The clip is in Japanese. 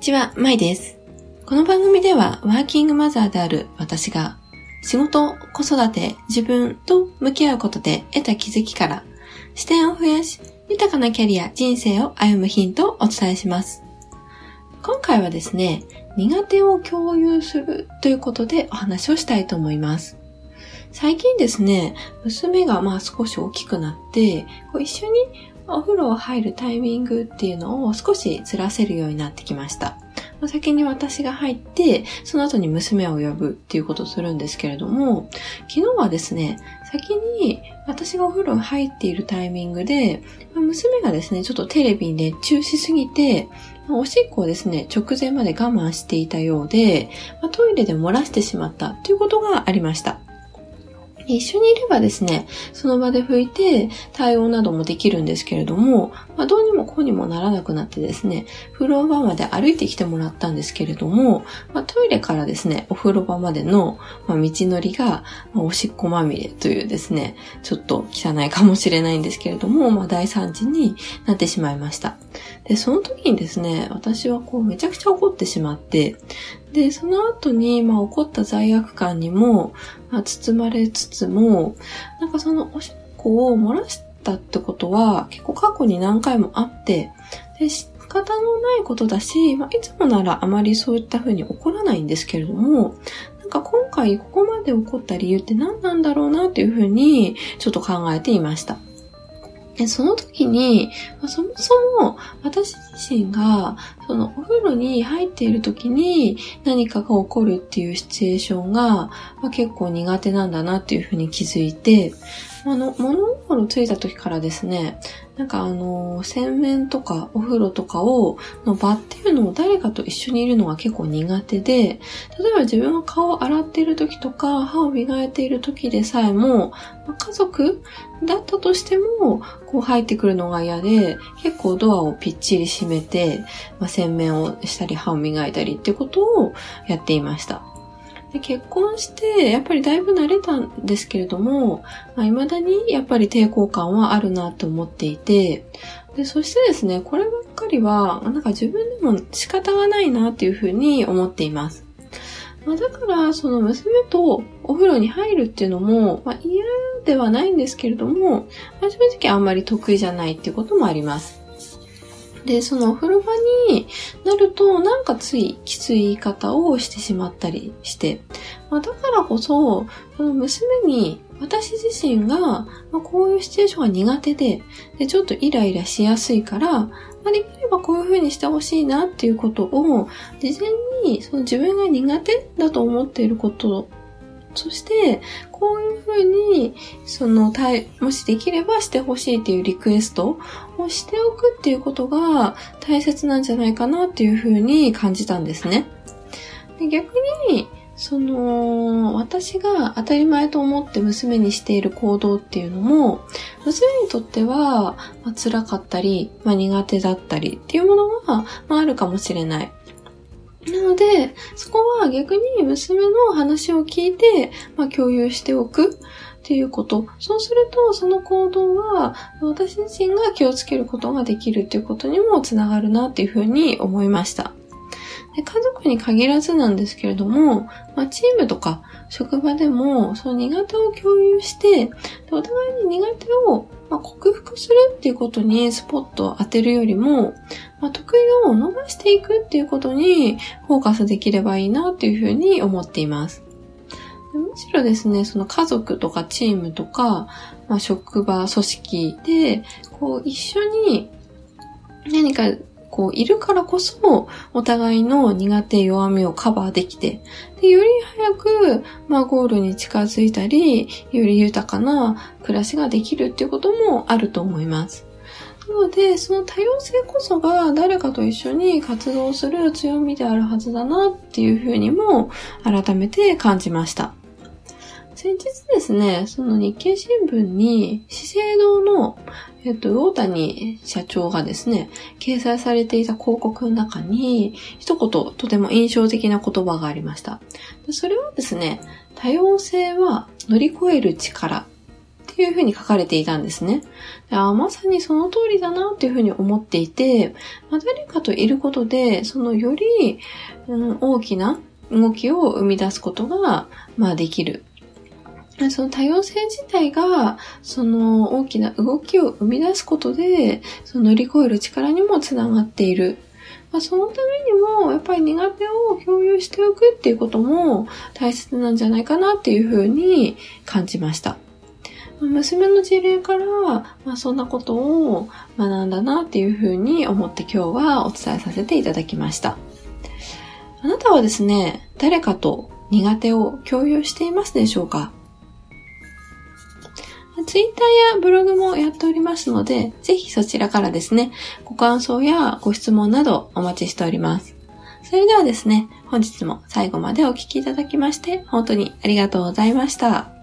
にちは、まいです。この番組では、ワーキングマザーである私が、仕事、子育て、自分と向き合うことで得た気づきから、視点を増やし、豊かなキャリア、人生を歩むヒントをお伝えします。今回はですね、苦手を共有するということでお話をしたいと思います。最近ですね、娘がまあ少し大きくなって、こう一緒にお風呂を入るタイミングっていうのを少しずらせるようになってきました。先に私が入って、その後に娘を呼ぶっていうことをするんですけれども、昨日はですね、先に私がお風呂入っているタイミングで、娘がですね、ちょっとテレビに熱中しすぎて、おしっこをですね、直前まで我慢していたようで、トイレで漏らしてしまったということがありました。一緒にいればですね、その場で拭いて対応などもできるんですけれども、まあ、どうにもこうにもならなくなってですね、風呂場まで歩いてきてもらったんですけれども、まあ、トイレからですね、お風呂場までの、ま道のりが、まおしっこまみれというですね、ちょっと汚いかもしれないんですけれども、まあ、大惨事になってしまいました。で、その時にですね、私はこうめちゃくちゃ怒ってしまって、で、その後に、まあ、起こった罪悪感にも、まあ、包まれつつも、なんかそのおしっこを漏らしたってことは、結構過去に何回もあって、で、仕方のないことだし、まあ、いつもならあまりそういった風に起こらないんですけれども、なんか今回ここまで起こった理由って何なんだろうなっていう風に、ちょっと考えていました。で、その時に、まあ、そもそも私自身が、そのお風呂に入っている時に何かが起こるっていうシチュエーションが、まあ、結構苦手なんだなっていうふうに気づいて、あの、物心ついた時からですね、なんかあの、洗面とかお風呂とかを、の場っていうのを誰かと一緒にいるのが結構苦手で、例えば自分が顔を洗っている時とか、歯を磨いている時でさえも、家族だったとしても、こう入ってくるのが嫌で、結構ドアをぴっちり閉めて、まあ、洗面をしたり歯を磨いたりってことをやっていました。で結婚して、やっぱりだいぶ慣れたんですけれども、まあ、未だにやっぱり抵抗感はあるなと思っていて、で、そしてですね、こればっかりは、なんか自分でも仕方がないなっていうふうに思っています。まあ、だから、その娘とお風呂に入るっていうのも、まあ、嫌ではないんですけれども、まあ、正直あんまり得意じゃないっていうこともあります。で、そのお風呂場になると、なんかついきつい言い方をしてしまったりして、まあ、だからこそ、その娘に私自身が、ま、こういうシチュエーションが苦手で、で、ちょっとイライラしやすいから、まあ、できればこういう風にしてほしいなっていうことを、事前にその自分が苦手だと思っていることそして、こういうふうに、その、もしできればしてほしいっていうリクエストをしておくっていうことが大切なんじゃないかなっていうふうに感じたんですね。で逆に、その、私が当たり前と思って娘にしている行動っていうのも、娘にとっては、まあ、辛かったり、まあ、苦手だったりっていうものが、まあ、あるかもしれない。なので、そこは逆に娘の話を聞いて、まあ、共有しておくっていうこと。そうすると、その行動は、私自身が気をつけることができるっていうことにもつながるなっていうふうに思いました。で家族に限らずなんですけれども、まあ、チームとか職場でも、その苦手を共有して、お互いに苦手をまあ、克服するっていうことにスポットを当てるよりも、まあ、得意を伸ばしていくっていうことにフォーカスできればいいなっていうふうに思っています。むしろですね、その家族とかチームとか、まあ、職場、組織で、こう一緒に何かこういるからこそ、お互いの苦手弱みをカバーできて、でより早く、まあ、ゴールに近づいたり、より豊かな暮らしができるっていうこともあると思います。なので、その多様性こそが誰かと一緒に活動する強みであるはずだなっていうふうにも改めて感じました。先日ですね、その日経新聞に資生堂の、えっと、大谷社長がですね、掲載されていた広告の中に、一言とても印象的な言葉がありました。それはですね、多様性は乗り越える力っていうふうに書かれていたんですね。あまさにその通りだなっていうふうに思っていて、まあ、誰かといることで、そのより、うん、大きな動きを生み出すことが、まあ、できる。その多様性自体が、その大きな動きを生み出すことで、その乗り越える力にもつながっている。まあ、そのためにも、やっぱり苦手を共有しておくっていうことも大切なんじゃないかなっていうふうに感じました。娘の事例から、まあ、そんなことを学んだなっていうふうに思って今日はお伝えさせていただきました。あなたはですね、誰かと苦手を共有していますでしょうか？ツイッターやブログもやっておりますので、ぜひそちらからですね、ご感想やご質問などお待ちしております。それではですね、本日も最後までお聴きいただきまして、本当にありがとうございました。